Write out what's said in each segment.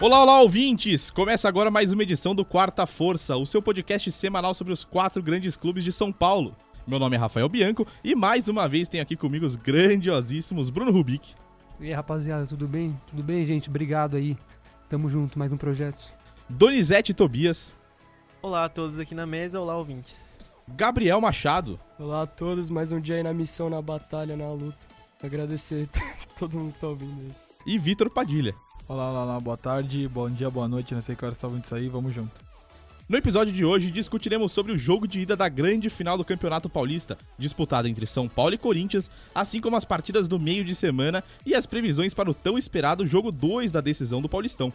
Olá, olá, ouvintes! Começa agora mais uma edição do Quarta Força, o seu podcast semanal sobre os quatro grandes clubes de São Paulo. Meu nome é Rafael Bianco e mais uma vez tenho aqui comigo os grandiosíssimos Bruno Rubik. E aí, rapaziada, tudo bem? Tudo bem, gente? Obrigado aí. Tamo junto, mais um projeto. Donizete Tobias. Olá a todos aqui na mesa, olá ouvintes. Gabriel Machado. Olá a todos, mais um dia aí na missão, na batalha, na luta. Agradecer todo mundo que tá ouvindo aí. E Vitor Padilha. Olá, olá, olá, boa tarde, bom dia, boa noite, não sei que hora está isso aí, vamos junto. No episódio de hoje discutiremos sobre o jogo de ida da grande final do Campeonato Paulista, disputada entre São Paulo e Corinthians, assim como as partidas do meio de semana e as previsões para o tão esperado jogo 2 da decisão do Paulistão.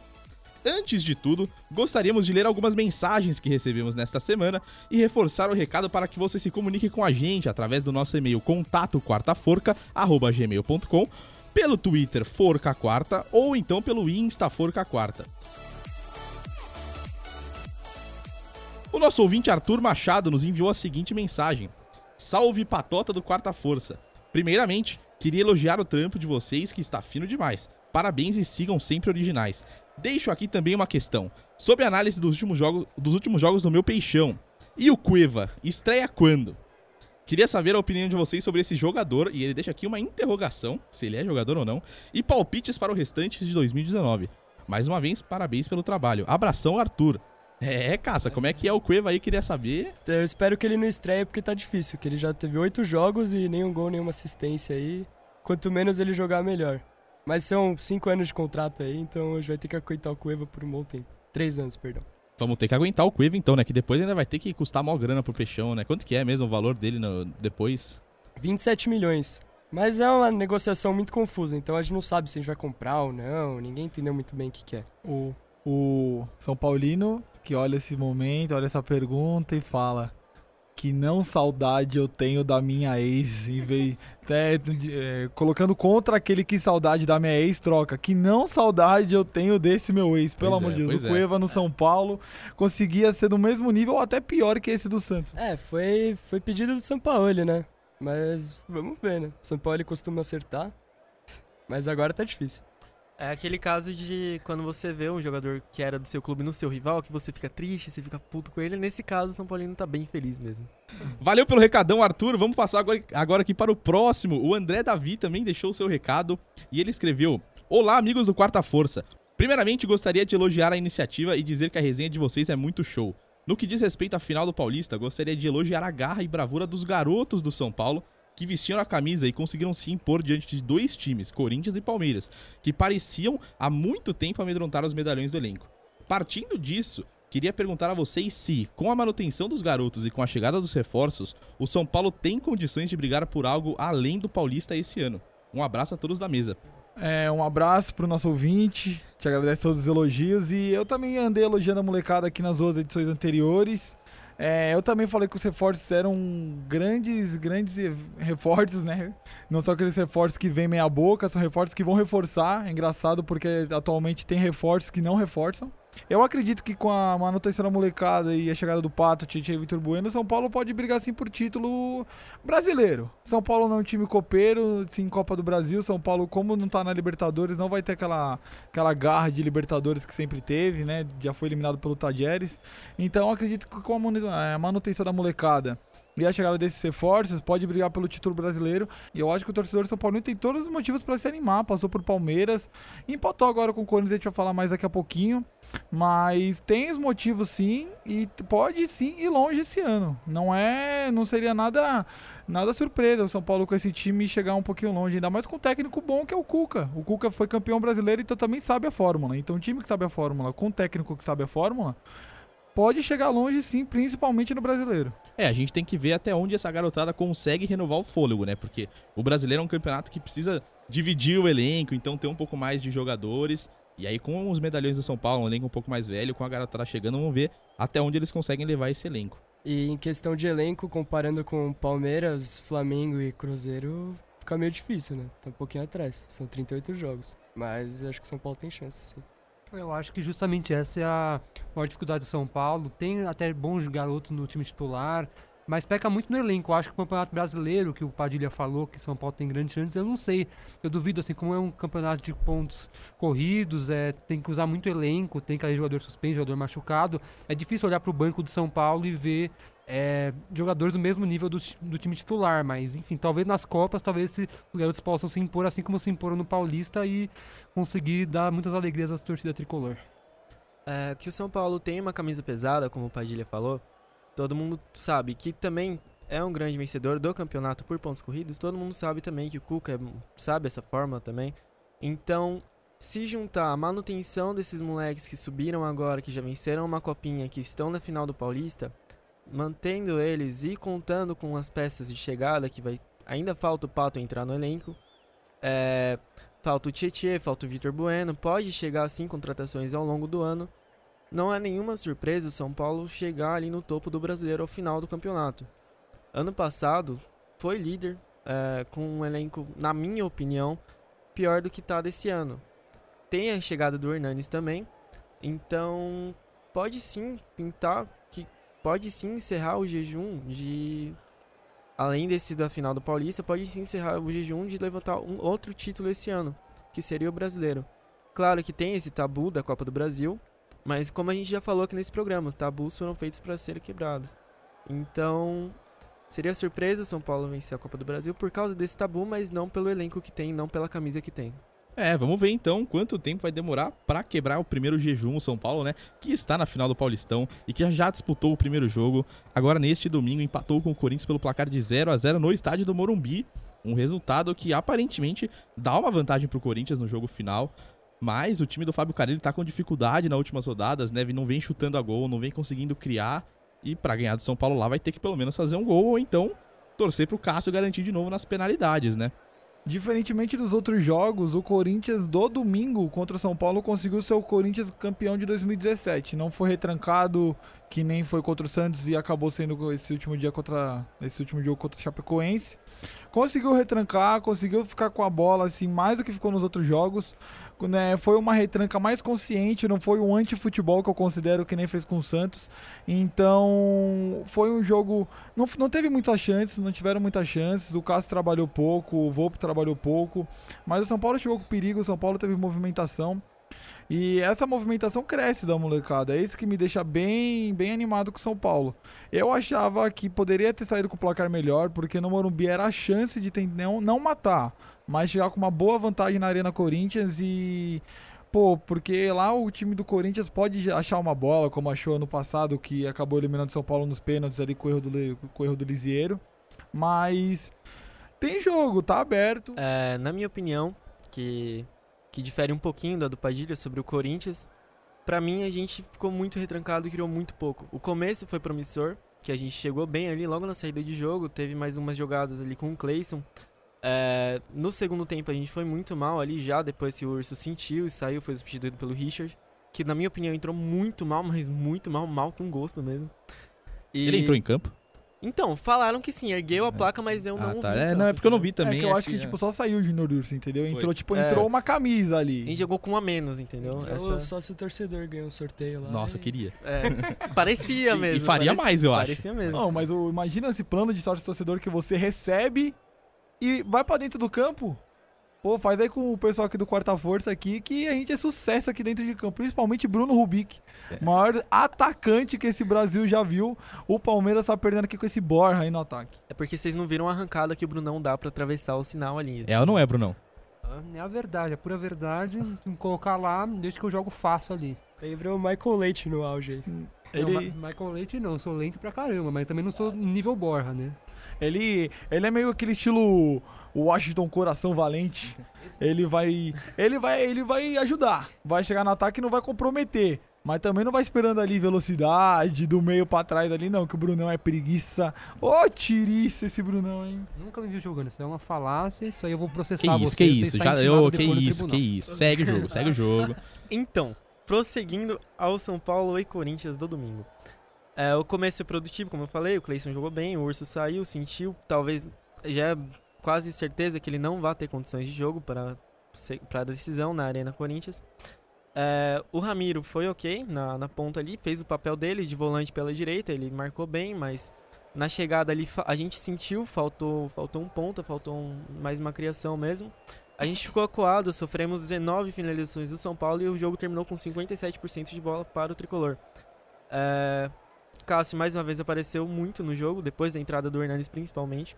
Antes de tudo, gostaríamos de ler algumas mensagens que recebemos nesta semana e reforçar o recado para que você se comunique com a gente através do nosso e-mail contato quartaforca@gmail.com pelo Twitter Forca Quarta ou então pelo Insta Forca Quarta. O nosso ouvinte Arthur Machado nos enviou a seguinte mensagem: Salve patota do Quarta Força. Primeiramente, queria elogiar o trampo de vocês que está fino demais. Parabéns e sigam sempre originais. Deixo aqui também uma questão sobre a análise dos últimos jogos, dos últimos jogos do meu peixão. E o Cueva, estreia quando? Queria saber a opinião de vocês sobre esse jogador, e ele deixa aqui uma interrogação, se ele é jogador ou não, e palpites para o restante de 2019. Mais uma vez, parabéns pelo trabalho. Abração, Arthur. É, caça, como é que é o Cueva aí? Queria saber. Eu espero que ele não estreie porque tá difícil, que ele já teve oito jogos e nenhum gol, nenhuma assistência aí. Quanto menos ele jogar, melhor. Mas são cinco anos de contrato aí, então a gente vai ter que aguentar o Cueva por um bom tempo. Três anos, perdão. Vamos ter que aguentar o Cueva então, né? Que depois ainda vai ter que custar mó grana pro Peixão, né? Quanto que é mesmo o valor dele no, depois? 27 milhões. Mas é uma negociação muito confusa, então a gente não sabe se a gente vai comprar ou não. Ninguém entendeu muito bem o que, que é. O, o São Paulino que olha esse momento, olha essa pergunta e fala que não saudade eu tenho da minha ex, em vez, é, é, colocando contra aquele que saudade da minha ex, troca, que não saudade eu tenho desse meu ex, pelo Pois amor é, de Deus, pois o é. Cueva no São Paulo conseguia ser do mesmo nível ou até pior que esse do Santos. É, foi, foi pedido do São Paulo, né? Mas vamos ver, né? São Paulo costuma acertar, mas agora tá difícil. É aquele caso de quando você vê um jogador que era do seu clube no seu rival, que você fica triste, você fica puto com ele. Nesse caso, o São Paulino tá bem feliz mesmo. Valeu pelo recadão, Arthur. Vamos passar agora, agora aqui para o próximo. O André Davi também deixou o seu recado e ele escreveu: Olá, amigos do Quarta Força. Primeiramente, gostaria de elogiar a iniciativa e dizer que a resenha de vocês é muito show. No que diz respeito à final do Paulista, gostaria de elogiar a garra e bravura dos garotos do São Paulo que vestiram a camisa e conseguiram se impor diante de dois times, Corinthians e Palmeiras, que pareciam há muito tempo amedrontar os medalhões do elenco. Partindo disso, queria perguntar a vocês se, com a manutenção dos garotos e com a chegada dos reforços, o São Paulo tem condições de brigar por algo além do Paulista esse ano. Um abraço a todos da mesa. É, um abraço pro nosso ouvinte, te agradeço todos os elogios e eu também andei elogiando a molecada aqui nas duas edições anteriores. É, eu também falei que os reforços eram grandes, grandes reforços, né? Não só aqueles reforços que vêm meia boca, são reforços que vão reforçar. É engraçado porque atualmente tem reforços que não reforçam. Eu acredito que com a manutenção da molecada e a chegada do Pato, Tite e Vitor Bueno, São Paulo pode brigar sim por título brasileiro. São Paulo não é um time copeiro, sim Copa do Brasil. São Paulo, como não tá na Libertadores, não vai ter aquela, aquela garra de Libertadores que sempre teve, né? Já foi eliminado pelo Tajeres. Então acredito que com a manutenção da molecada e a chegada desses reforços pode brigar pelo título brasileiro. E eu acho que o torcedor São Paulo tem todos os motivos para se animar. Passou por Palmeiras, empatou agora com o Corinthians, a gente vai falar mais daqui a pouquinho. Mas tem os motivos sim e pode sim ir longe esse ano. Não é, não seria nada nada surpresa o São Paulo com esse time chegar um pouquinho longe, ainda mais com um técnico bom que é o Cuca. O Cuca foi campeão brasileiro, então também sabe a fórmula. Então um time que sabe a fórmula, com um técnico que sabe a fórmula, pode chegar longe sim, principalmente no brasileiro. É, a gente tem que ver até onde essa garotada consegue renovar o fôlego, né? Porque o brasileiro é um campeonato que precisa dividir o elenco, então ter um pouco mais de jogadores. E aí, com os medalhões do São Paulo, um elenco um pouco mais velho, com a garotada chegando, vamos ver até onde eles conseguem levar esse elenco. E em questão de elenco, comparando com Palmeiras, Flamengo e Cruzeiro, fica meio difícil, né? Tá um pouquinho atrás. São 38 jogos. Mas acho que o São Paulo tem chance, sim. Eu acho que justamente essa é a maior dificuldade do São Paulo. Tem até bons garotos no time titular, Mas peca muito no elenco. Eu acho que o Campeonato Brasileiro, que o Padilha falou, que São Paulo tem grandes chances, eu não sei. Eu duvido, assim, como é um campeonato de pontos corridos, é, tem que usar muito elenco, tem que ter jogador suspenso, jogador machucado. É difícil olhar pro banco de São Paulo e ver é, jogadores do mesmo nível do, do time titular. Mas, enfim, talvez nas Copas, talvez se os garotos possam se impor assim como se imporam no Paulista e conseguir dar muitas alegrias à torcida tricolor. É, que o São Paulo tem uma camisa pesada, como o Padilha falou. Todo mundo sabe que também é um grande vencedor do campeonato por pontos corridos. Todo mundo sabe também que o Cuca é- sabe essa fórmula também. Então, se juntar a manutenção desses moleques que subiram agora, que já venceram uma copinha, que estão na final do Paulista, mantendo eles e contando com as peças de chegada, que vai ainda falta o Pato entrar no elenco. É, falta o Tietê, falta o Vitor Bueno, pode chegar assim contratações ao longo do ano. Não é nenhuma surpresa o São Paulo chegar ali no topo do brasileiro ao final do campeonato. Ano passado foi líder, é, com um elenco, na minha opinião, pior do que tá desse ano. Tem a chegada do Hernanes também, então pode sim pintar pode sim encerrar o jejum de além desse da final do Paulista, pode sim encerrar o jejum de levantar um outro título esse ano, que seria o brasileiro. Claro que tem esse tabu da Copa do Brasil, mas como a gente já falou aqui nesse programa, tabus foram feitos para serem quebrados. Então, seria surpresa o São Paulo vencer a Copa do Brasil por causa desse tabu, mas não pelo elenco que tem, não pela camisa que tem. É, vamos ver então quanto tempo vai demorar pra quebrar o primeiro jejum o São Paulo, né? Que está na final do Paulistão e que já disputou o primeiro jogo. Agora neste domingo empatou com o Corinthians pelo placar de 0 a 0 no estádio do Morumbi. Um resultado que aparentemente dá uma vantagem pro Corinthians no jogo final. Mas o time do Fábio Carille tá com dificuldade nas últimas rodadas, né? Não vem chutando a gol, não vem conseguindo criar. E pra ganhar do São Paulo lá vai ter que pelo menos fazer um gol ou então torcer pro Cássio garantir de novo nas penalidades, né? Diferentemente dos outros jogos, o Corinthians do domingo contra o São Paulo conseguiu ser o Corinthians campeão de 2017. Não foi retrancado, que nem foi contra o Santos e acabou sendo esse último dia contra esse último jogo contra o Chapecoense. Conseguiu retrancar, conseguiu ficar com a bola assim mais do que ficou nos outros jogos. Né, foi uma retranca mais consciente, não foi um anti-futebol que eu considero que nem fez com o Santos. Então, foi um jogo. Não, não teve muitas chances, não tiveram muitas chances. O Cássio trabalhou pouco, o Volpe trabalhou pouco. Mas o São Paulo chegou com perigo, o São Paulo teve movimentação. E essa movimentação cresce da molecada. É isso que me deixa bem, bem animado com o São Paulo. Eu achava que poderia ter saído com o placar melhor, porque no Morumbi era a chance de não, não matar, mas chegar com uma boa vantagem na Arena Corinthians e. Pô, porque lá o time do Corinthians pode achar uma bola, como achou ano passado, que acabou eliminando São Paulo nos pênaltis ali com o erro do, com o erro do Lisieiro. Mas tem jogo, tá aberto. É, na minha opinião, que, que difere um pouquinho da do Padilha sobre o Corinthians, pra mim a gente ficou muito retrancado e criou muito pouco. O começo foi promissor, que a gente chegou bem ali logo na saída de jogo, teve mais umas jogadas ali com o Clayson. É, no segundo tempo a gente foi muito mal ali já, depois que o Urso sentiu e saiu, foi substituído pelo Richard, que na minha opinião entrou muito mal, mas muito mal, mal com gosto mesmo. E- Ele entrou em campo? Então, falaram que sim, ergueu a placa, mas eu Ah, não tá. vi. É, então, não, é porque eu não vi entendeu? também. é que eu acho que, é- tipo, só saiu o Junior Urso, entendeu? Foi. Entrou, tipo, É. entrou uma camisa ali. A gente jogou com um a menos, entendeu? Essa- Só se o torcedor ganhou um sorteio lá. Nossa, e- queria. É, parecia E- mesmo. e faria parecia- mais, eu acho. Parecia mesmo. Não, mas o- imagina esse plano de sorte torcedor que você recebe e vai pra dentro do campo. Pô, faz aí com o pessoal aqui do Quarta Força aqui que a gente é sucesso aqui dentro de campo. Principalmente Bruno Rubik. É. Maior atacante que esse Brasil já viu. O Palmeiras tá perdendo aqui com esse Borja aí no ataque. É porque vocês não viram a arrancada que o Brunão dá pra atravessar o sinal ali. É ou não é, Brunão? É a verdade, é pura verdade. Se me colocar lá, desde que eu jogo fácil ali. Lembrou o Michael Leite no auge aí. Não, Ele, Ma- Michael Leite não, sou lento pra caramba, mas também não sou nível Borra, né? ele, ele é meio aquele estilo Washington Coração Valente. Ele vai, ele vai, ele vai ajudar. Vai chegar no ataque e não vai comprometer. Mas também não vai esperando ali velocidade do meio pra trás ali, não, que o Brunão é preguiça. Ô, tiriça esse Brunão, hein? Nunca me viu jogando, isso é uma falácia, isso aí eu vou processar Que isso, você. que isso. está Já, intimado eu, que isso, que isso. Segue o jogo, segue o jogo. Então, prosseguindo ao São Paulo e Corinthians do domingo. É, o começo é produtivo, como eu falei, o Cleison jogou bem, o Urso saiu, sentiu, talvez já é quase certeza que ele não vai ter condições de jogo para a decisão na Arena Corinthians. É, o Ramiro foi ok na, na ponta ali, fez o papel dele de volante pela direita, ele marcou bem, mas Na chegada ali, a gente sentiu, faltou, faltou um ponta, faltou um- mais uma criação mesmo. A gente ficou acuado, sofremos 19 finalizações do São Paulo e o jogo terminou com 57% de bola para o tricolor. É, Cássio mais uma vez apareceu muito no jogo, depois da entrada do Hernanes principalmente.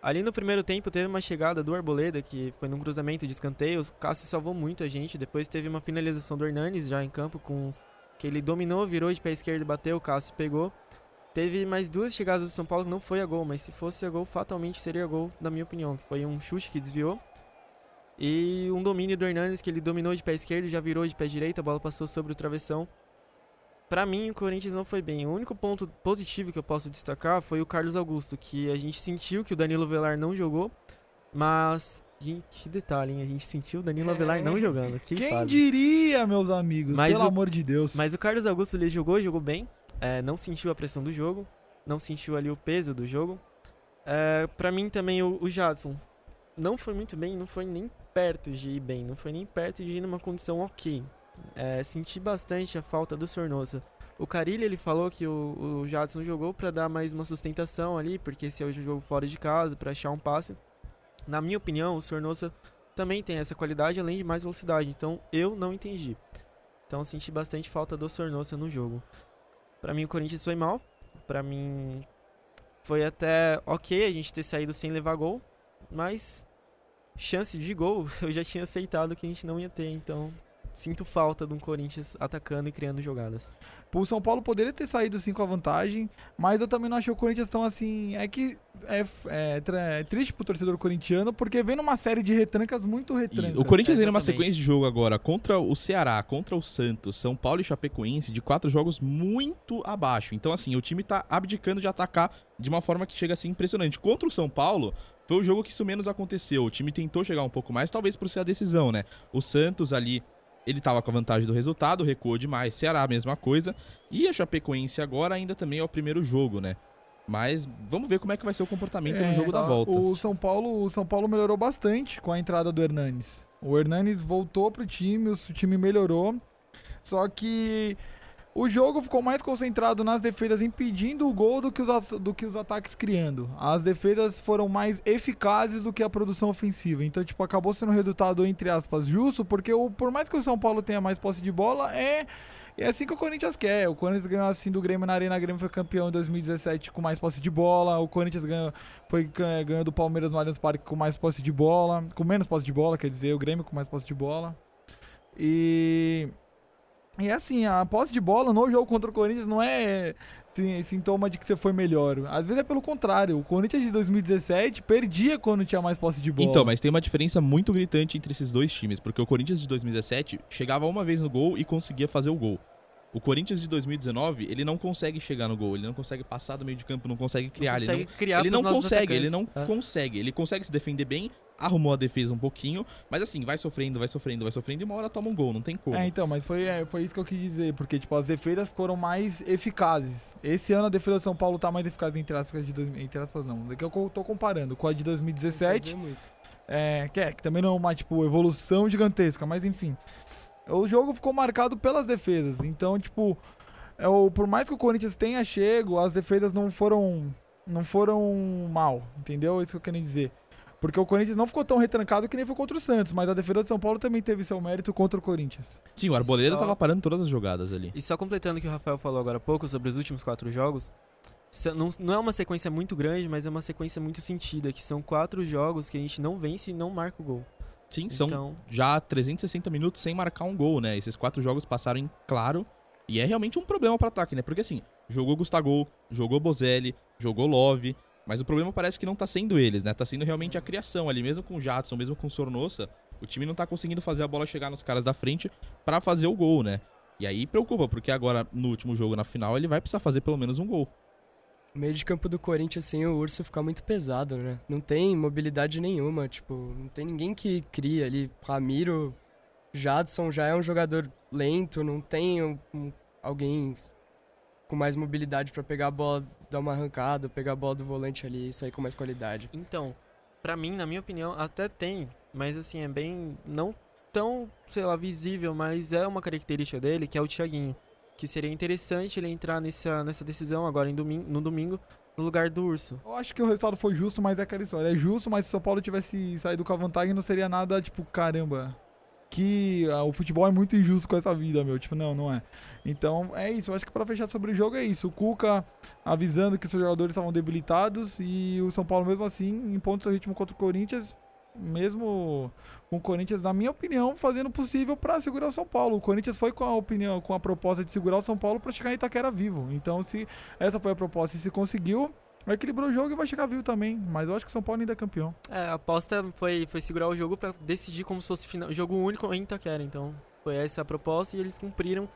Ali no primeiro tempo teve uma chegada do Arboleda, que foi num cruzamento de escanteios. O Cássio salvou muito a gente. Depois teve uma finalização do Hernanes já em campo, com que ele dominou, virou de pé esquerdo e bateu. O Cássio pegou. Teve mais duas chegadas do São Paulo que não foi a gol, mas se fosse a gol, fatalmente seria gol, na minha opinião. Que foi um chute que desviou. E um domínio do Hernanes que ele dominou de pé esquerdo, já virou de pé direito, a bola passou sobre o travessão. Pra mim, o Corinthians não foi bem. O único ponto positivo que eu posso destacar foi o Carlos Augusto, que a gente sentiu que o Danilo Velar não jogou, mas. Que detalhe, hein? A gente sentiu o Danilo Avelar não jogando. Que Quem fase. diria, meus amigos? Mas Pelo o- amor de Deus. Mas o Carlos Augusto ele jogou, jogou bem. é, não sentiu a pressão do jogo. Não sentiu ali o peso do jogo. É, para mim também o, o Jadson não foi muito bem, não foi nem perto de ir bem, não foi nem perto de ir numa condição ok. É, senti bastante a falta do Sornosa. O Carilli ele falou que o, o Jadson jogou para dar mais uma sustentação ali, porque esse é o jogo fora de casa, para achar um passe. Na minha opinião, o Sornosa também tem essa qualidade, além de mais velocidade. Então eu não entendi. Então senti bastante falta do Sornosa no jogo. Pra mim o Corinthians foi mal. Pra mim foi até ok a gente ter saído sem levar gol, mas chance de gol eu já tinha aceitado que a gente não ia ter, então sinto falta de um Corinthians atacando e criando jogadas. O São Paulo poderia ter saído sim com a vantagem, mas eu também não achei o Corinthians tão assim. É que é, é é triste pro torcedor corintiano, porque vem numa série de retrancas muito retrancas. Isso. O Corinthians tem uma exatamente. sequência de jogo agora contra o Ceará, contra o Santos, São Paulo e Chapecoense, de quatro jogos muito abaixo. Então, assim, o time tá abdicando de atacar de uma forma que chega a ser impressionante. Contra o São Paulo, foi o jogo que isso menos aconteceu. O time tentou chegar um pouco mais, talvez por ser a decisão, né? O Santos ali, ele tava com a vantagem do resultado, recuou demais. Ceará, a mesma coisa. E a Chapecoense agora ainda também é o primeiro jogo, né? Mas vamos ver como é que vai ser o comportamento no É, jogo da só volta. O São Paulo, o São Paulo melhorou bastante com a entrada do Hernanes. O Hernanes voltou pro time, o time melhorou. Só que o jogo ficou mais concentrado nas defesas impedindo o gol do que os, do que os ataques criando. As defesas foram mais eficazes do que a produção ofensiva. Então, tipo, acabou sendo um resultado, entre aspas, justo, porque o, por mais que o São Paulo tenha mais posse de bola, é. É assim que o Corinthians quer. O Corinthians ganhou assim do Grêmio na Arena. O Grêmio foi campeão em 2017 com mais posse de bola. O Corinthians ganhou, foi ganhou do Palmeiras no Allianz Parque com mais posse de bola. Com menos posse de bola, quer dizer. O Grêmio com mais posse de bola. E. E assim, a posse de bola no jogo contra o Corinthians não é sintoma de que você foi melhor. Às vezes é pelo contrário. O Corinthians de 2017 perdia quando tinha mais posse de bola. Então, mas tem uma diferença muito gritante entre esses dois times, porque o Corinthians de 2017 chegava uma vez no gol e conseguia fazer o gol. O Corinthians de 2019, ele não consegue chegar no gol, ele não consegue passar do meio de campo, não consegue criar, não ele consegue não, criar ele não consegue, ele não. É. consegue, ele consegue se defender bem, arrumou a defesa um pouquinho, mas assim, vai sofrendo, vai sofrendo, vai sofrendo e uma hora toma um gol, não tem como. É, então, mas foi, é, foi isso que eu quis dizer, porque, tipo, as defesas foram mais eficazes. Esse ano a defesa de São Paulo tá mais eficaz, entre aspas, de dois, entre aspas não, é que eu tô comparando com a de Não quer 2017, dizer muito. é, que, é, que também não é uma, tipo, evolução gigantesca, mas enfim. O jogo ficou marcado pelas defesas, então, tipo, é, o, por mais que o Corinthians tenha chego, as defesas não foram, não foram mal, entendeu? É isso que eu quero dizer. Porque o Corinthians não ficou tão retrancado que nem foi contra o Santos, mas a defesa de São Paulo também teve seu mérito contra o Corinthians. Sim, o Arboleda Só- tava parando todas as jogadas ali. E só completando o que o Rafael falou agora há pouco sobre os últimos quatro jogos, não é uma sequência muito grande, mas é uma sequência muito sentida, que são quatro jogos que a gente não vence e não marca o gol. Sim, são Então, já 360 minutos sem marcar um gol, né? Esses quatro jogos passaram em claro. E é realmente um problema para ataque, né? Porque assim, jogou Gustavo, jogou Bozelli, jogou Love. Mas o problema parece que não tá sendo eles, né? Tá sendo realmente a criação ali, mesmo com o Jadson, mesmo com o Sornosa. O time não tá conseguindo fazer a bola chegar nos caras da frente pra fazer o gol, né? E aí preocupa, porque agora no último jogo, na final, ele vai precisar fazer pelo menos um gol. O meio de campo do Corinthians sem o Urso fica muito pesado, né? Não tem mobilidade nenhuma, tipo, não tem ninguém que cria ali. Ramiro, Jadson já é um jogador lento, não tem um- um- alguém com mais mobilidade pra pegar a bola, dar uma arrancada, pegar a bola do volante ali e sair com mais qualidade. então, pra mim, na minha opinião, até tem, mas assim, é bem não tão, sei lá, visível, mas é uma característica dele, que é o Thiaguinho. Que seria interessante ele entrar nessa, nessa decisão agora em domingo, no domingo, no lugar do Urso. Eu acho que o resultado foi justo, mas é aquela história. É justo, mas se o São Paulo tivesse saído com a vantagem, não seria nada, tipo, caramba. Que ah, o futebol é muito injusto com essa vida, meu. Tipo, não, não é. Então, é isso. Eu acho que pra fechar sobre o jogo é isso. O Cuca avisando que seus jogadores estavam debilitados e o São Paulo, mesmo assim, impondo seu ritmo contra o Corinthians, mesmo com o Corinthians, na minha opinião, fazendo o possível pra segurar o São Paulo. O Corinthians foi com a opinião, com a proposta de segurar o São Paulo pra chegar em Itaquera vivo. Então, se essa foi a proposta e se conseguiu, equilibrou o jogo e vai chegar vivo também. Mas eu acho que o São Paulo ainda é campeão. É, a aposta foi, foi segurar o jogo pra decidir como se fosse final, jogo único em Itaquera. Então, foi essa a proposta e eles cumpriram,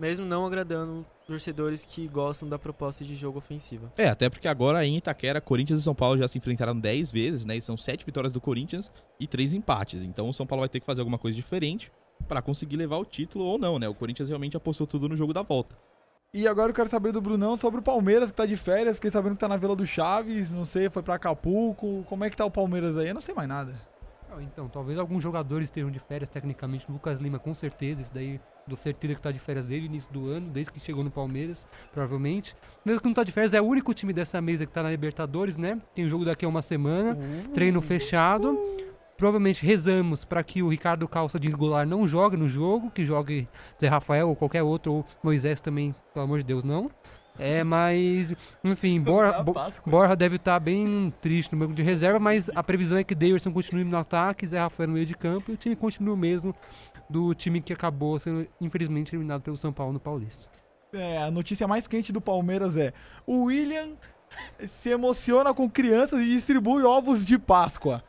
mesmo não agradando torcedores que gostam da proposta de jogo ofensiva. É, até porque agora em Itaquera, Corinthians e São Paulo já se enfrentaram 10 vezes, né? E são 7 vitórias do Corinthians e 3 empates. Então o São Paulo vai ter que fazer alguma coisa diferente pra conseguir levar o título ou não, né? O Corinthians realmente apostou tudo no jogo da volta. E agora eu quero saber do Brunão sobre o Palmeiras, que tá de férias. Fiquei sabendo que tá na Vila do Chaves, não sei, foi pra Acapulco. Como é que tá o Palmeiras aí? Eu não sei mais nada. Ah, Então, talvez alguns jogadores estejam de férias, tecnicamente. Lucas Lima, com certeza. Isso daí, do certeza que tá de férias desde o início do ano, desde que chegou no Palmeiras, provavelmente. Mesmo que não tá de férias, é o único time dessa mesa que tá na Libertadores, né? Tem jogo daqui a uma semana, treino fechado. Provavelmente rezamos para que o Ricardo Calça de Goulart não jogue no jogo, que jogue Zé Rafael ou qualquer outro, ou Moisés também, pelo amor de Deus, não. É, mas, enfim, Borja, Bo- Borja deve estar bem triste no banco de reserva, mas a previsão é que Davidson continue no ataque, Zé Rafael no meio de campo e o time continua o mesmo do time que acabou sendo, infelizmente, eliminado pelo São Paulo no Paulista. É, a notícia mais quente do Palmeiras é: o William se emociona com crianças e distribui ovos de Páscoa.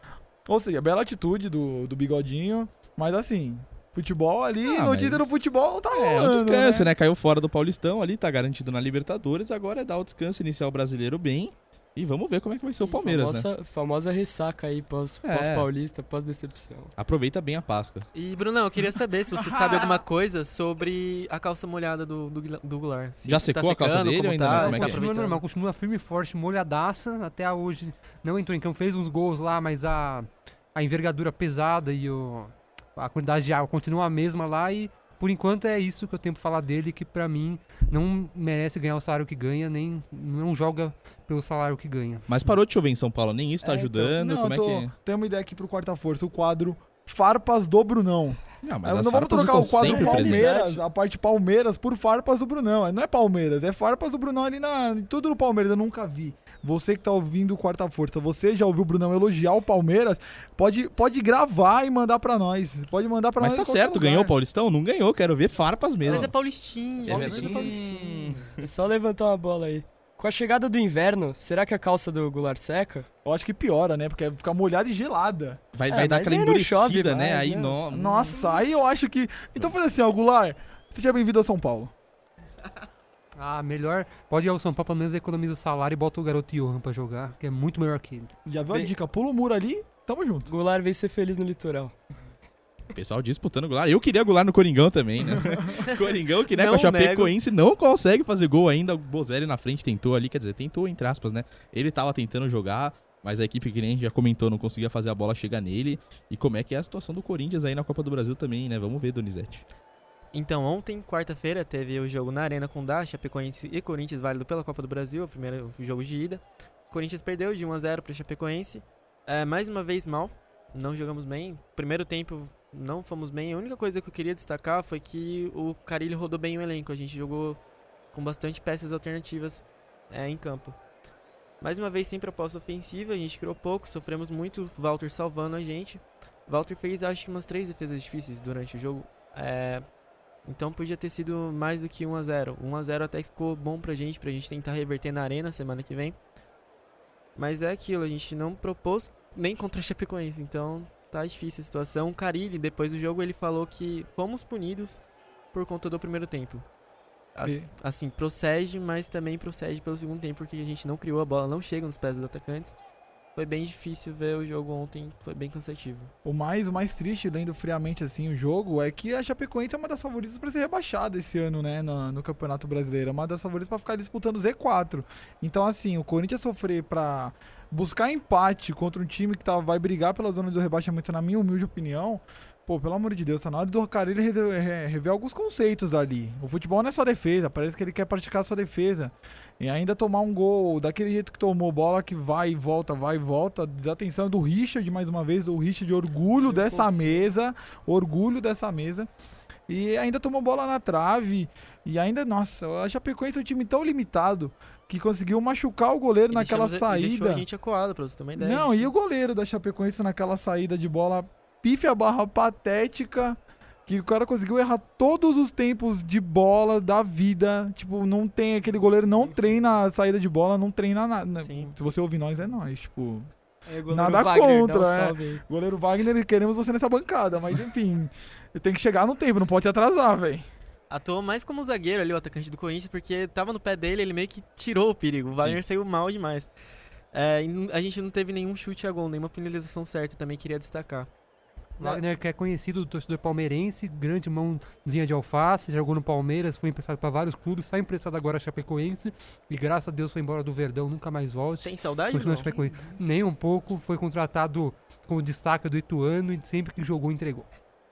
Ou seja, bela atitude do, do bigodinho, mas assim, futebol ali, Ah, notícia mas- do futebol não tá É, um rolando, descanso, né? né? Caiu fora do Paulistão ali, tá garantido na Libertadores. Agora é dar o descanso inicial brasileiro bem. E vamos ver como é que vai ser o Palmeiras, né? famosa, famosa ressaca aí, pós- É. pós-paulista, pós-decepção. Aproveita bem a Páscoa. E, Brunão, eu queria saber se você sabe alguma coisa sobre a calça molhada do, do, do Goulart. Se Já tá secou a calça dele ou ainda tá, não? tá Como é que é? continua aproveitando? normal, continua firme e forte, molhadaça. Até hoje não entrou em campo, fez uns gols lá, mas a, a envergadura pesada e o, a quantidade de água continua a mesma lá. E por enquanto é isso que eu tenho pra falar dele, que pra mim não merece ganhar o salário que ganha, nem não joga pelo salário que ganha. Mas parou de chover em São Paulo, nem isso tá É, então, ajudando. não, como tô- é que. Tem uma ideia aqui pro Quarta Força, o quadro Farpas do Brunão. Não, mas não vamos trocar o quadro Palmeiras, presentes. a parte Palmeiras, por Farpas do Brunão. Não é Palmeiras, é Farpas do Brunão ali na. Tudo no Palmeiras, eu nunca vi. Você que tá ouvindo o Quarta Força, você já ouviu o Brunão elogiar o Palmeiras? Pode, pode gravar e mandar pra nós. Pode mandar pra Mas nós. tá em qualquer certo, lugar. ganhou o Paulistão? Não ganhou, quero ver farpas mesmo. Mas é paulistinho. É Paulistinho. verdade. É só levantar uma bola aí. Com a chegada do inverno, será que a calça do Goulart seca? Eu acho que piora, né? Porque fica molhada e gelada. Vai, É, vai dar mas aquela não chove endurecida, né? mais, Aí, né? no... Nossa, aí eu acho que. Então faz assim, ó, Goulart. Seja bem-vindo ao São Paulo. Ah, melhor. Pode ir ao São Paulo, pelo menos economiza o salário e bota o garoto Johan pra jogar, que é muito melhor que ele. Já viu a Vem. dica? Pula o muro ali, tamo junto. Goulart veio ser feliz no litoral. O pessoal disputando Goulart. Eu queria Goulart no Coringão também, né? Coringão que, né, com a Não Chapecoense não consegue fazer gol ainda. O Bozelli na frente tentou ali, quer dizer, tentou entre aspas, né? Ele tava tentando jogar, mas a equipe que nem a gente já comentou não conseguia fazer a bola chegar nele. E como é que é a situação do Corinthians aí na Copa do Brasil também, né? Vamos ver, Donizete. Então, ontem, quarta-feira, teve o jogo na Arena com Dá, Chapecoense e Corinthians, válido pela Copa do Brasil, o primeiro jogo de ida. Corinthians perdeu de 1 a 0 para Chapecoense. É, mais uma vez mal, não jogamos bem. Primeiro tempo não fomos bem. A única coisa que eu queria destacar foi que o Carilho rodou bem o elenco. A gente jogou com bastante peças alternativas é, em campo. Mais uma vez sem proposta ofensiva, a gente criou pouco, sofremos muito, Walter salvando a gente. Walter fez acho que umas três defesas difíceis durante o jogo. É, então podia ter sido mais do que 1 a 0. 1 a 0 até que ficou bom pra gente, pra gente tentar reverter na arena semana que vem. Mas é aquilo, a gente não propôs nem contra a Chapecoense, então tá difícil a situação. O Carilli, depois do jogo, ele falou que fomos punidos por conta do primeiro tempo. As- assim, procede, mas também procede pelo segundo tempo, porque a gente não criou a bola, não chega nos pés dos atacantes. Foi bem difícil ver o jogo ontem, foi bem cansativo. O mais, o mais triste, lendo friamente assim o jogo, é que a Chapecoense é uma das favoritas para ser rebaixada esse ano, né, no, no Campeonato Brasileiro. É uma das favoritas para ficar disputando o Z4. Então, assim, o Corinthians sofrer para buscar empate contra um time que tá, vai brigar pela zona do rebaixamento, na minha humilde opinião, pô, pelo amor de Deus, tá na hora do cara ele rever, re- rever alguns conceitos ali. O futebol não é só defesa, parece que ele quer praticar só defesa. E ainda tomar um gol daquele jeito que tomou, bola que vai e volta, vai e volta. Desatenção do Richard, mais uma vez, o Richard, orgulho Meu dessa Deus. mesa, orgulho dessa mesa. E ainda tomou bola na trave. E ainda, nossa, a Chapecoense é um time tão limitado que conseguiu machucar o goleiro E naquela deixamos- e Deixou a saída. gente acuado, pra você uma ideia. Não, e o goleiro da Chapecoense naquela saída de bola pífia barra patética, que o cara conseguiu errar todos os tempos de bola da vida. Tipo, não tem aquele goleiro, não treina a saída de bola, não treina nada. Sim. Se você ouvir nós, é nós. Tipo, É, Nada Wagner, contra, é. goleiro Wagner, queremos você nessa bancada, mas enfim. Tem que chegar no tempo, não pode atrasar, velho. Atuou mais como zagueiro ali, o atacante do Corinthians, porque tava no pé dele, ele meio que tirou o perigo. O Wagner saiu mal demais. É, a gente não teve nenhum chute a gol, nenhuma finalização certa, também queria destacar. Wagner, que é conhecido do torcedor palmeirense, grande mãozinha de alface, jogou no Palmeiras, foi emprestado para vários clubes, está emprestado agora a Chapecoense e graças a Deus foi embora do Verdão, nunca mais volte. Tem saudade? Continua na Bruno? Chapecoense. Nem um pouco, foi contratado como destaque do Ituano e sempre que jogou entregou.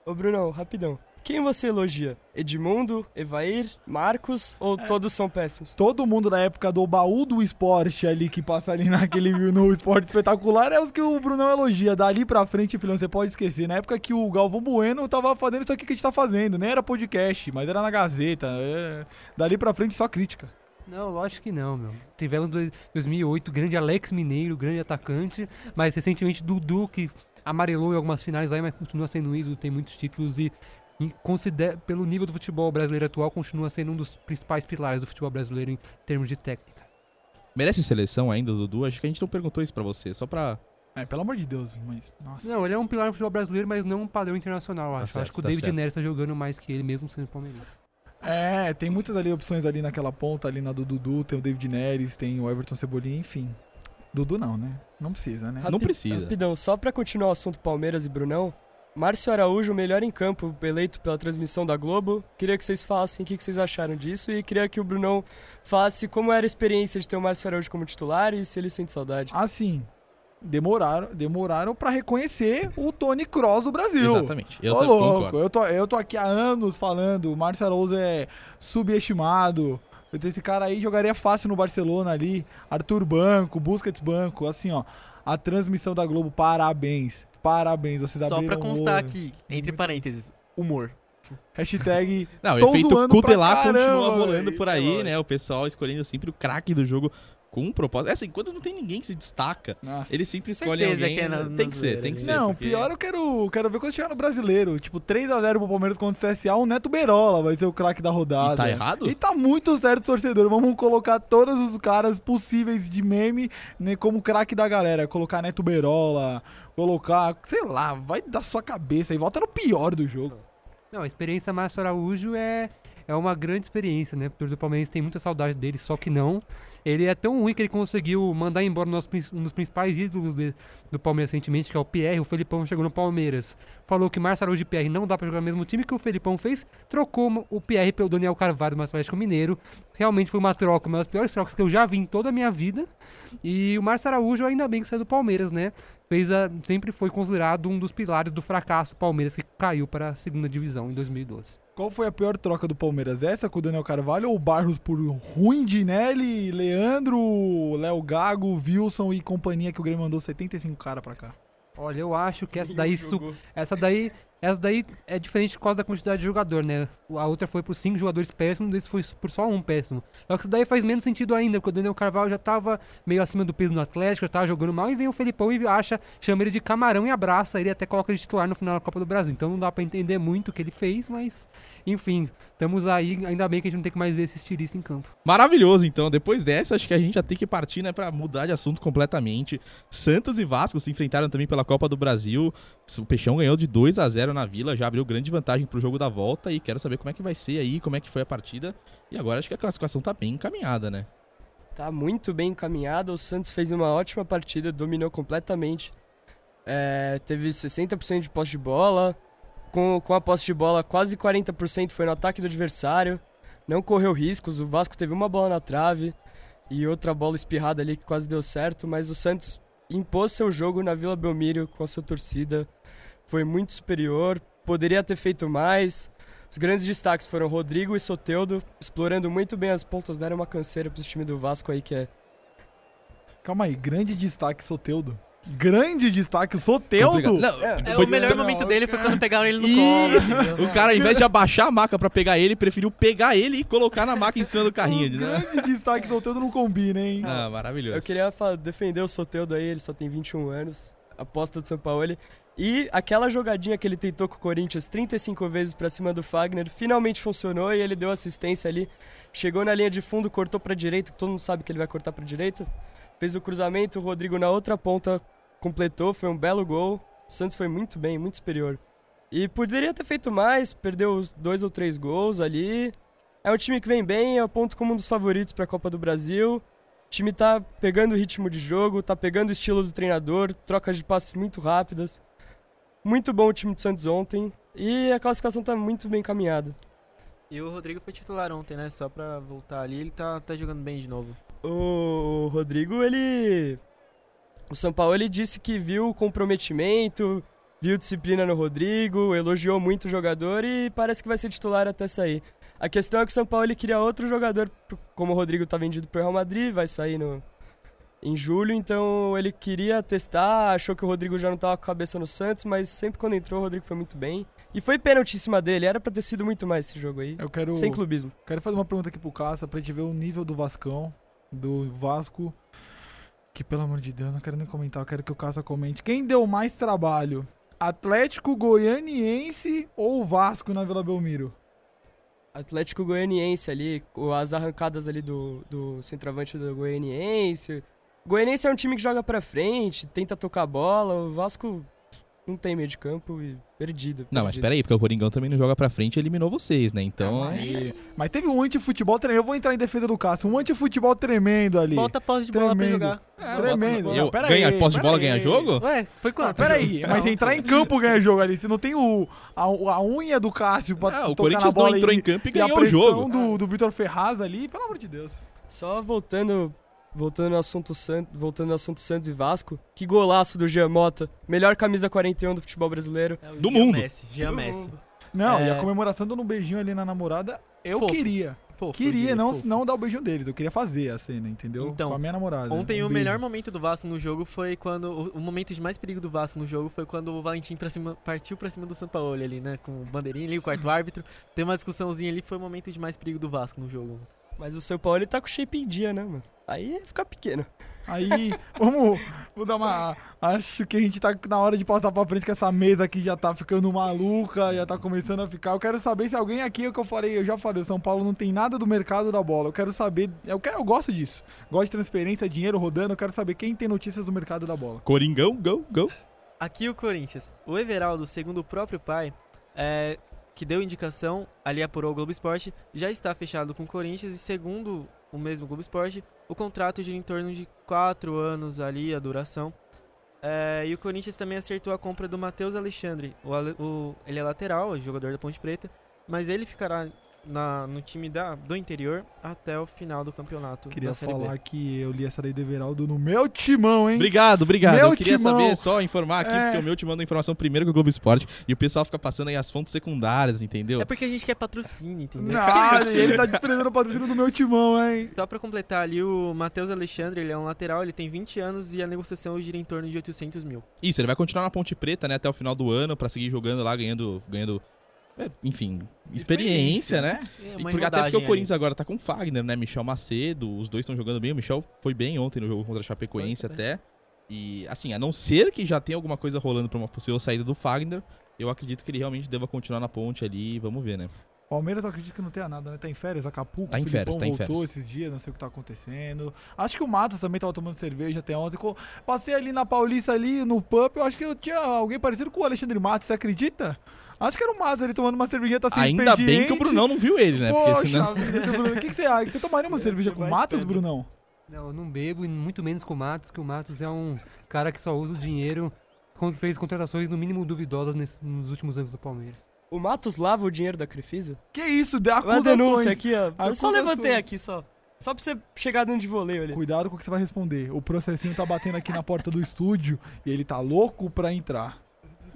Ô, Brunão, rapidão. Quem você elogia? Edmundo, Evair, Marcos ou todos são péssimos? Todo mundo da época do baú do esporte ali, que passa ali naquele no esporte espetacular, é os que o Brunão elogia. Dali pra frente, filhão, você pode esquecer. Na época que o Galvão Bueno tava fazendo isso aqui que a gente tá fazendo. Nem era podcast, mas era na Gazeta. é. Dali pra frente, só crítica. Não, lógico que não, meu. Tivemos em 2008 grande Alex Mineiro, grande atacante, mas recentemente Dudu, que amarelou em algumas finais aí, mas continua sendo ídolo, tem muitos títulos e, e considera, pelo nível do futebol brasileiro atual, continua sendo um dos principais pilares do futebol brasileiro em termos de técnica. Merece seleção ainda, Dudu? Acho que a gente não perguntou isso pra você, só pra. É, pelo amor de Deus, mas. Nossa. Não, ele é um pilar do futebol brasileiro, mas não um padrão internacional, Tá acho. certo, acho que o tá David certo. Neres tá jogando mais que ele, mesmo sendo palmeirense. É, tem muitas ali opções ali naquela ponta, ali na do Dudu, tem o David Neres, tem o Everton Cebolinha, enfim. Dudu não, né? Não precisa, né? Não precisa. Rapidão, só pra continuar o assunto Palmeiras e Brunão, Márcio Araújo, melhor em campo, eleito pela transmissão da Globo. Queria que vocês falassem o que que vocês acharam disso e queria que o Brunão falasse como era a experiência de ter o Márcio Araújo como titular e se ele sente saudade. Assim, demoraram, demoraram para reconhecer o Tony Kroos do Brasil. Exatamente. Eu Ô, também louco, eu tô, eu tô aqui há anos falando, o Márcio Araújo é subestimado. Esse cara aí jogaria fácil no Barcelona ali. Arthur Banco, Busquets Banco, assim, ó. A transmissão da Globo, parabéns. Parabéns, vocês Só pra abriram constar o- aqui, entre parênteses, humor. Hashtag Não, o efeito pra caramba, continua rolando por é aí, lógico. né? O pessoal escolhendo sempre o craque do jogo com um propósito. É assim, quando não tem ninguém que se destaca, Nossa. ele sempre escolhe Certeza alguém. que é na- tem na que ser, tem que ser. Não, porque- pior eu quero, quero ver quando chegar no brasileiro. Tipo, 3x0 pro Palmeiras contra o CSA, o Neto Berola vai ser o craque da rodada. E tá errado? E tá muito certo, torcedor. Vamos colocar todos os caras possíveis de meme né, como craque da galera. Colocar Neto Berola, colocar, sei lá, vai da sua cabeça e volta no pior do jogo. Não, a experiência Márcio Araújo é, é uma grande experiência, né? O torcedor do Palmeiras tem muita saudade dele, só que não. Ele é tão ruim que ele conseguiu mandar embora um dos principais ídolos de- do Palmeiras recentemente, que é o Pierre. O Felipão chegou no Palmeiras, falou que Márcio Araújo e Pierre não dá pra jogar no mesmo time. Que o Felipão fez? Trocou o Pierre pelo Daniel Carvalho do Atlético Mineiro. Realmente foi uma troca, uma das piores trocas que eu já vi em toda a minha vida. E o Márcio Araújo, ainda bem que saiu do Palmeiras, né? Fez a, sempre foi considerado um dos pilares do fracasso do Palmeiras, que caiu para a segunda divisão em 2012. Qual foi a pior troca do Palmeiras? Essa com o Daniel Carvalho ou o Barros por Ruim, Dinelli, Leandro, Léo Gago, Wilson e companhia que o Grêmio mandou 75 cara pra cá? Olha, eu acho que essa daí, su- essa daí, essa daí é diferente por causa da quantidade de jogador, né? A outra foi por cinco jogadores péssimos, desse foi por só um péssimo. Só que isso daí faz menos sentido ainda, porque o Daniel Carvalho já tava meio acima do peso no Atlético, já tava jogando mal, e vem o Felipão e acha, chama ele de camarão e abraça ele, até coloca ele titular no final da Copa do Brasil. Então não dá pra entender muito o que ele fez, mas enfim, estamos aí, ainda bem que a gente não tem que mais ver esse estilista em campo. Maravilhoso, então. Depois dessa, acho que a gente já tem que partir, né, pra mudar de assunto completamente. Santos e Vasco se enfrentaram também pela Copa do Brasil. O Peixão ganhou de 2 a 0 na Vila, já abriu grande vantagem pro jogo da volta e quero saber como é que vai ser aí, como é que foi a partida. E agora acho que a classificação tá bem encaminhada, né? Tá muito bem encaminhado. O Santos fez uma ótima partida, dominou completamente. É, teve 60% de posse de bola. Com, com a posse de bola, quase 40% foi no ataque do adversário. Não correu riscos. O Vasco teve uma bola na trave e outra bola espirrada ali que quase deu certo. Mas o Santos impôs seu jogo na Vila Belmiro com a sua torcida. Foi muito superior. poderia ter feito mais. Os grandes destaques foram Rodrigo e Soteudo, explorando muito bem as pontas, deram uma canseira pro time do Vasco aí, que é Calma aí, grande destaque, Soteudo. Grande destaque, o Soteudo? Complicado. Não, É, foi o melhor momento dele foi quando pegaram ele no Isso! colo. O cara, ao invés de abaixar a maca pra pegar ele, preferiu pegar ele e colocar na maca em cima do carrinho. O né? grande destaque, Soteudo não combina, hein? Ah, maravilhoso. Eu queria defender o Soteudo aí, ele só tem 21 anos, aposta do São Paulo. E aquela jogadinha que ele tentou com o Corinthians 35 vezes pra cima do Fagner, finalmente funcionou e ele deu assistência ali. Chegou na linha de fundo, cortou pra direita, todo mundo sabe que ele vai cortar pra direita. Fez o cruzamento, o Rodrigo na outra ponta completou, foi um belo gol. O Santos foi muito bem, muito superior. E poderia ter feito mais, perdeu dois ou três gols ali. É um time que vem bem, eu aponto como um dos favoritos pra Copa do Brasil. O time tá pegando o ritmo de jogo, tá pegando o estilo do treinador, trocas de passes muito rápidas. Muito bom o time do Santos ontem e a classificação tá muito bem caminhada. E o Rodrigo foi titular ontem, né? Só pra voltar ali, ele tá, tá jogando bem de novo. O Rodrigo, ele. O São Paulo ele disse que viu o comprometimento, viu disciplina no Rodrigo, elogiou muito o jogador e parece que vai ser titular até sair. A questão é que o São Paulo ele queria outro jogador, como o Rodrigo tá vendido pro Real Madrid, vai sair no, em julho, então ele queria testar, achou que o Rodrigo já não tava com a cabeça no Santos, mas sempre quando entrou o Rodrigo foi muito bem. E foi pênalti em cima dele, era pra ter sido muito mais esse jogo aí. Eu quero, Sem clubismo. quero fazer uma pergunta aqui pro Caça pra gente ver o nível do Vascão, do Vasco. Que pelo amor de Deus, não quero nem comentar, eu quero que o Caça comente. Quem deu mais trabalho? Atlético Goianiense ou Vasco na Vila Belmiro? Atlético Goianiense ali, as arrancadas ali do, do centroavante do Goianiense. Goianiense é um time que joga pra frente, tenta tocar bola. O Vasco não tem meio de campo e perdido. Não, mas peraí, porque o Coringão também não joga pra frente e eliminou vocês, né? Então. Aí- Mas teve um antifutebol tremendo. Eu vou entrar em defesa do Cássio. Um antifutebol tremendo ali. Bota a posse de bola pra jogar. tremendo. Eu, Não, pera ganha aí, posse de bola, pera ganha aí. jogo? Ué, foi Ah, quanto? peraí, mas entrar em campo ganha jogo ali. Você não tem o, a, a unha do Cássio pra Ah, o tocar Corinthians na bola não entrou e, em campo e e a ganhou o pressão jogo. do, do Vitor Ferraz ali, pelo amor de Deus. Só voltando, voltando, no assunto San- voltando no assunto Santos e Vasco. Que golaço do Jean Mota. Melhor camisa 41 do futebol brasileiro. É Do Jean mundo. Messi, Jean Do Messi. mundo. Não, É. e a comemoração dando um beijinho ali na namorada, eu Fofo. queria. Fofo, Queria não, fofo. não dar o beijinho deles, eu queria fazer a cena, entendeu? Então, Com a minha namorada. Ontem Um o beijo. melhor momento do Vasco no jogo foi quando. O, o momento de mais perigo do Vasco no jogo foi quando o Valentim pra cima, partiu pra cima do São Paulo ali, né? Com o bandeirinha ali, o quarto árbitro. Tem uma discussãozinha ali, foi o momento de mais perigo do Vasco no jogo. Mas o São Paulo ele tá com shape em dia, né, mano? Aí fica pequeno. Aí, vamos, vamos dar uma. Acho que a gente tá na hora de passar pra frente, que essa mesa aqui já tá ficando maluca, já tá começando a ficar. Eu quero saber se alguém aqui, é o que eu falei, eu já falei, o São Paulo não tem nada do mercado da bola. Eu quero saber, eu, quero, eu gosto disso. Gosto de transferência, dinheiro rodando, eu quero saber quem tem notícias do mercado da bola. Coringão, go, go. Aqui o Corinthians. O Everaldo, segundo o próprio pai, é, que deu indicação, ali apurou o Globo Esporte, já está fechado com o Corinthians e segundo o mesmo Globo Esporte, o contrato gira em torno de 4 anos ali, a duração. É, e o Corinthians também acertou a compra do Matheus Alexandre. O o- ele é lateral, é jogador da Ponte Preta, mas ele ficará na- no time da, do interior até o final do campeonato Queria da Série B. falar que eu li essa daí do Everaldo no meu timão, hein? Obrigado, obrigado. Meu eu queria timão. saber, só informar aqui, É. porque o meu te manda informação primeiro que o Globo Esporte e o pessoal fica passando aí as fontes secundárias, entendeu? É porque a gente quer patrocínio, entendeu? Não, ele tá desprezando o patrocínio do meu timão, hein? Só pra completar ali, o Matheus Alexandre, ele é um lateral, ele tem 20 anos e a negociação gira em torno de 800 mil. Isso, ele vai continuar na Ponte Preta, né, até o final do ano, pra seguir jogando lá, ganhando, ganhando é, enfim, experiência, né? É E porque, até porque o Corinthians agora tá com o Fagner, né? Michel Macedo, os dois estão jogando bem. O Michel foi bem ontem no jogo contra a Chapecoense Foi, até. E, assim, a não ser que já tenha alguma coisa rolando pra uma possível saída do Fagner, eu acredito que ele realmente deva continuar na ponte ali. Vamos ver, né? Palmeiras eu acredito que não tenha nada, né? Tá em férias, Acapulco, Tá em férias, tá em voltou férias. esses dias, não sei o que tá acontecendo. Acho que o Matos também tava tomando cerveja até ontem. Passei ali na Paulista, ali no pub, eu acho que eu tinha alguém parecido com o Alexandre Matos, você acredita? Acho que era o Matos ali tomando uma cervejinha, tá sem Ainda bem que o. Brunão não viu ele, né? Porque Poxa, senão. vida, seu Bruno, o que, que você acha? Você tomaria uma cerveja com o Matos, pedra. Brunão? Não, eu não bebo, e muito menos com o Matos, que o Matos é um cara que só usa o dinheiro quando fez contratações no mínimo duvidosas nesse- nos últimos anos do Palmeiras. O Matos lava o dinheiro da Crefisa? Que isso, dá Uma acusações. denúncia aqui, ó. Eu só levantei aqui, só. Só pra você chegar dentro de voleio ali. Cuidado com o que você vai responder. O processinho tá batendo aqui na porta do estúdio e ele tá louco pra entrar.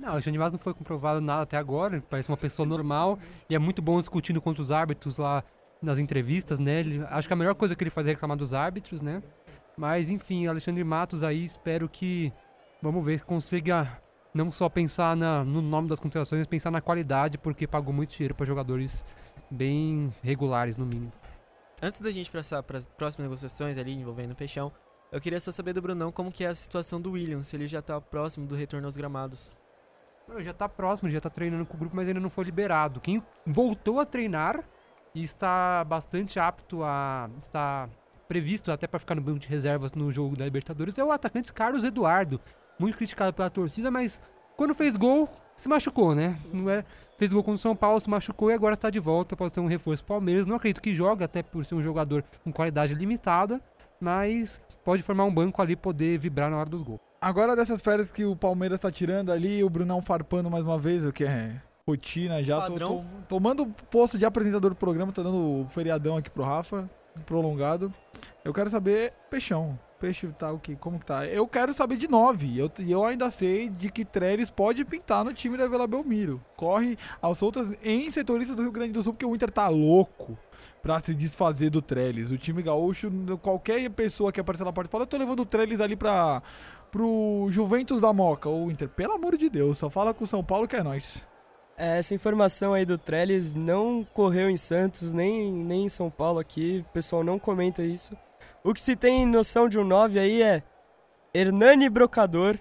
Não, Alexandre Matos não foi comprovado nada até agora, parece uma pessoa normal e é muito bom discutindo contra os árbitros lá nas entrevistas, né? Ele, acho que a melhor coisa que ele faz é reclamar dos árbitros, né? Mas enfim, Alexandre Matos aí, espero que, vamos ver, consiga não só pensar na, no nome das contratações, mas pensar na qualidade, porque pagou muito dinheiro para jogadores bem regulares, no mínimo. Antes da gente passar para as próximas negociações ali envolvendo o Peixão, eu queria só saber do Brunão como que é a situação do William, se ele já tá próximo do retorno aos gramados. Já tá próximo, já tá treinando com o grupo, mas ainda não foi liberado. Quem voltou a treinar e está bastante apto a. está previsto até para ficar no banco de reservas no jogo da Libertadores é o atacante Carlos Eduardo. Muito criticado pela torcida, mas quando fez gol, se machucou, né? Não é, fez gol contra o São Paulo, se machucou e agora está de volta. Pode ser um reforço Palmeiras. Não acredito que joga, até por ser um jogador com qualidade limitada, mas pode formar um banco ali poder vibrar na hora dos gols. Agora dessas férias que o Palmeiras tá tirando ali, o Brunão farpando mais uma vez, o que é rotina já. Tô, Padrão. tô tomando o posto de apresentador do programa, tô dando o feriadão aqui pro Rafa, prolongado. Eu quero saber, Peixão. Peixe tá o que? Como que tá? Eu quero saber de 9. Eu, e eu ainda sei de que Trellis pode pintar no time da Vila Belmiro. Corre aos soltas em setoristas do Rio Grande do Sul, porque o Inter tá louco pra se desfazer do Trellis. O time gaúcho, qualquer pessoa que aparecer na parte fala, eu tô levando o Trellis ali pra, pro Juventus da Moca. Ou Inter, pelo amor de Deus, só fala com o São Paulo que é nós. É, Essa informação aí do Trellis não correu em Santos, nem, nem em São Paulo aqui. O pessoal não comenta isso. O que se tem noção de um 9 aí é Hernani Brocador.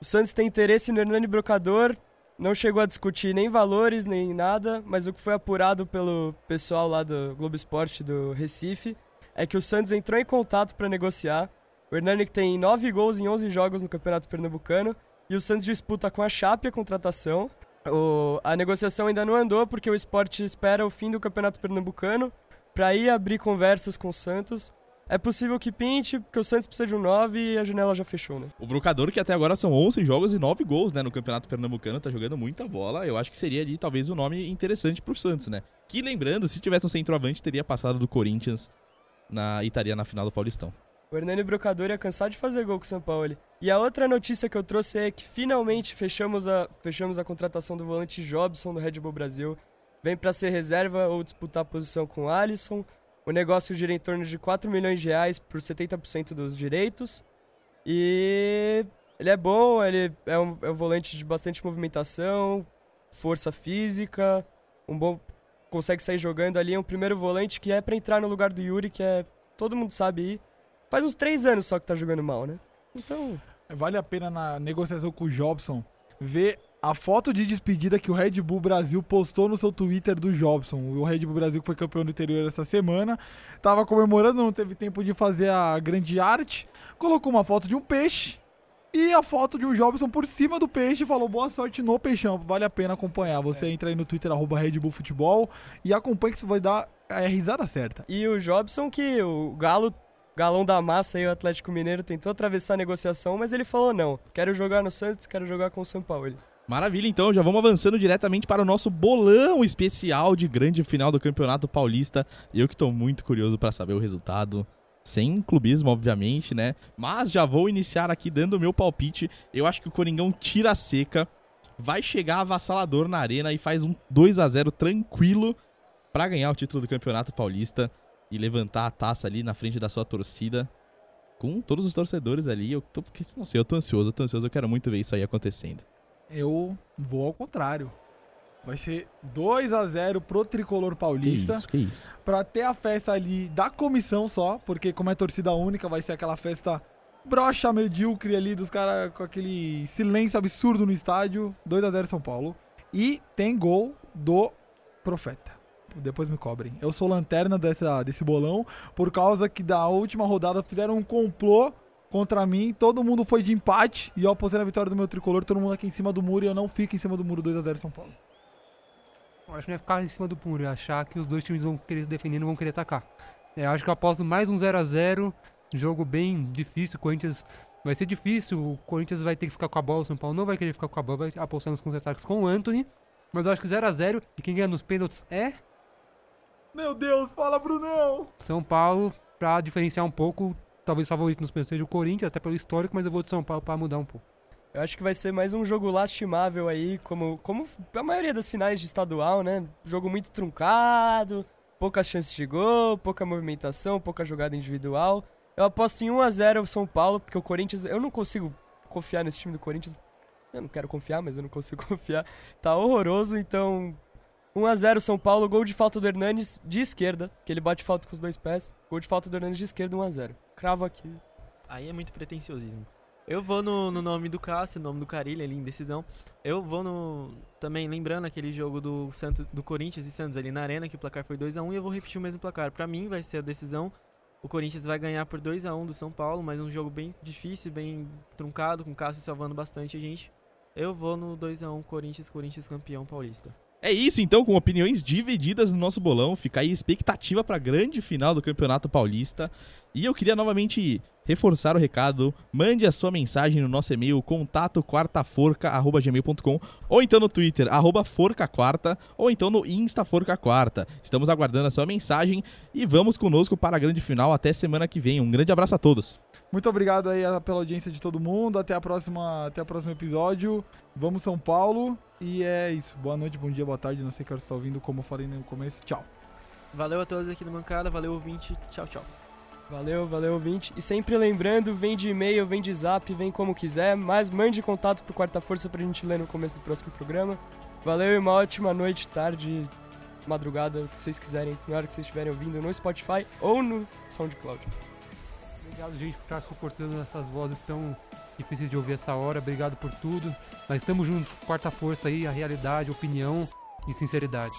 O Santos tem interesse no Hernani Brocador. Não chegou a discutir nem valores, nem nada, mas o que foi apurado pelo pessoal lá do Globo Esporte do Recife é que o Santos entrou em contato para negociar. O Hernani tem 9 gols em 11 jogos no Campeonato Pernambucano. E o Santos disputa com a Chape a contratação. O- a negociação ainda não andou porque o esporte espera o fim do Campeonato Pernambucano para ir abrir conversas com o Santos. É possível que pinte, porque o Santos precisa de um 9 e a janela já fechou, né? O Brocador, que até agora são 11 jogos e 9 gols, né, no Campeonato Pernambucano, tá jogando muita bola. Eu acho que seria ali talvez um nome interessante pro Santos, né? Que lembrando, se tivesse um centroavante, teria passado do Corinthians na e estaria na final do Paulistão. O Hernani Brocador ia cansar de fazer gol com o São Paulo. E a outra notícia que eu trouxe é que finalmente fechamos a, fechamos a contratação do volante Jobson do Red Bull Brasil. Vem para ser reserva ou disputar a posição com o Alisson. O negócio gira em torno de 4 milhões de reais por 70% dos direitos. E ele é bom, ele é um, é um volante de bastante movimentação, força física, um bom consegue sair jogando ali, é um primeiro volante que é para entrar no lugar do Yuri, que é todo mundo sabe aí. Faz uns três anos só que tá jogando mal, né? Então, Vale a pena na negociação com o Jobson ver a foto de despedida que o Red Bull Brasil postou no seu Twitter do Jobson. O Red Bull Brasil que foi campeão do interior essa semana, tava comemorando, não teve tempo de fazer a grande arte, colocou uma foto de um peixe e a foto de um Jobson por cima do peixe e falou boa sorte no peixão, vale a pena acompanhar. Você entra aí no Twitter arroba Red Bull Futebol e acompanha que você vai dar a risada certa. e o Jobson que o Galo, galão da massa aí, o Atlético Mineiro tentou atravessar a negociação, mas ele falou não, quero jogar no Santos, quero jogar com o São Paulo. Maravilha, então já vamos avançando diretamente para o nosso bolão especial de grande final do Campeonato Paulista. Eu que tô muito curioso para saber o resultado. Sem clubismo, obviamente, né? Mas já vou iniciar aqui dando o meu palpite. Eu acho que o Coringão tira a seca, vai chegar avassalador na arena e faz um 2 a 0 tranquilo para ganhar o título do Campeonato Paulista e levantar a taça ali na frente da sua torcida. Com todos os torcedores ali, eu tô, não sei, eu tô ansioso, eu tô ansioso, eu quero muito ver isso aí acontecendo. Eu vou ao contrário. Vai ser 2 a 0 pro tricolor Que paulista. isso, que isso. Pra ter a festa ali da comissão só, porque como é torcida única, vai ser aquela festa brocha medíocre ali dos caras com aquele silêncio absurdo no estádio. 2 a 0 São Paulo. E tem gol do Profeta. Depois me cobrem. Eu sou lanterna dessa, desse bolão, por causa que da última rodada fizeram um complô contra mim. Todo mundo foi de empate e eu apostei na vitória do meu tricolor. Todo mundo aqui em cima do muro e eu não fico em cima do muro 2 a 0 São Paulo. Eu acho que não é ficar em cima do muro, é achar que os dois times vão querer se defender e não vão querer atacar. É, eu acho que eu aposto mais um 0 a 0 jogo bem difícil, o Corinthians vai ser difícil, o Corinthians vai ter que ficar com a bola, o São Paulo não vai querer ficar com a bola, vai apostar nos contra-ataques com o Anthony, mas eu acho que 0 a 0 e quem ganha nos pênaltis é Meu Deus, fala Brunão! São Paulo, pra diferenciar um pouco, talvez o favorito nos pênaltis seja o Corinthians, até pelo histórico, mas eu vou de São Paulo pra mudar um pouco. Eu acho que vai ser mais um jogo lastimável aí, como, como a maioria das finais de estadual, né? Jogo muito truncado, poucas chances de gol, pouca movimentação, pouca jogada individual. Eu aposto em 1x0 São Paulo, porque o Corinthians. Eu não consigo confiar nesse time do Corinthians. Eu não quero confiar, mas eu não consigo confiar. Tá horroroso, então. 1x0 São Paulo, gol de falta do Hernandes de esquerda, que ele bate falta com os dois pés. Gol de falta do Hernandes de esquerda, 1x0. Cravo aqui. Aí é muito pretenciosismo. Eu vou no, no nome do Cássio, no nome do Carilho ali, indecisão. Eu vou no. Também lembrando aquele jogo do Santos, do Corinthians e Santos ali na Arena, que o placar foi 2x1, e eu vou repetir o mesmo placar. Pra mim vai ser a decisão. O Corinthians vai ganhar por 2x1 do São Paulo, mas um jogo bem difícil, bem truncado, com o Cássio salvando bastante a gente. Eu vou no 2x1 Corinthians, Corinthians campeão paulista. É isso então, com opiniões divididas no nosso bolão. Fica aí expectativa para a grande final do Campeonato Paulista. E eu queria novamente reforçar o recado. Mande a sua mensagem no nosso e-mail contato quartaforca@gmail.com ou então no Twitter forcaquarta ou então no Insta Forca Quarta. Estamos aguardando a sua mensagem e vamos conosco para a grande final até semana que vem. Um grande abraço a todos. Muito obrigado aí pela audiência de todo mundo. Até a próxima, até o próximo episódio. Vamos São Paulo. E é isso. Boa noite, bom dia, boa tarde. Não sei que hora você está ouvindo, como eu falei no começo. Tchau. Valeu a todos aqui do Mancada, valeu ouvinte. Tchau, tchau. Valeu, valeu, ouvinte. E sempre lembrando, vem de e-mail, vem de zap, vem como quiser, mas mande contato pro Quarta Força pra gente ler no começo do próximo programa. Valeu e uma ótima noite, tarde, madrugada, o que vocês quiserem, na hora que vocês estiverem ouvindo no Spotify ou no SoundCloud. Obrigado, gente, por estar suportando essas vozes tão difíceis de ouvir essa hora. Obrigado por tudo. Nós estamos juntos. Quarta força aí, a realidade, opinião e sinceridade.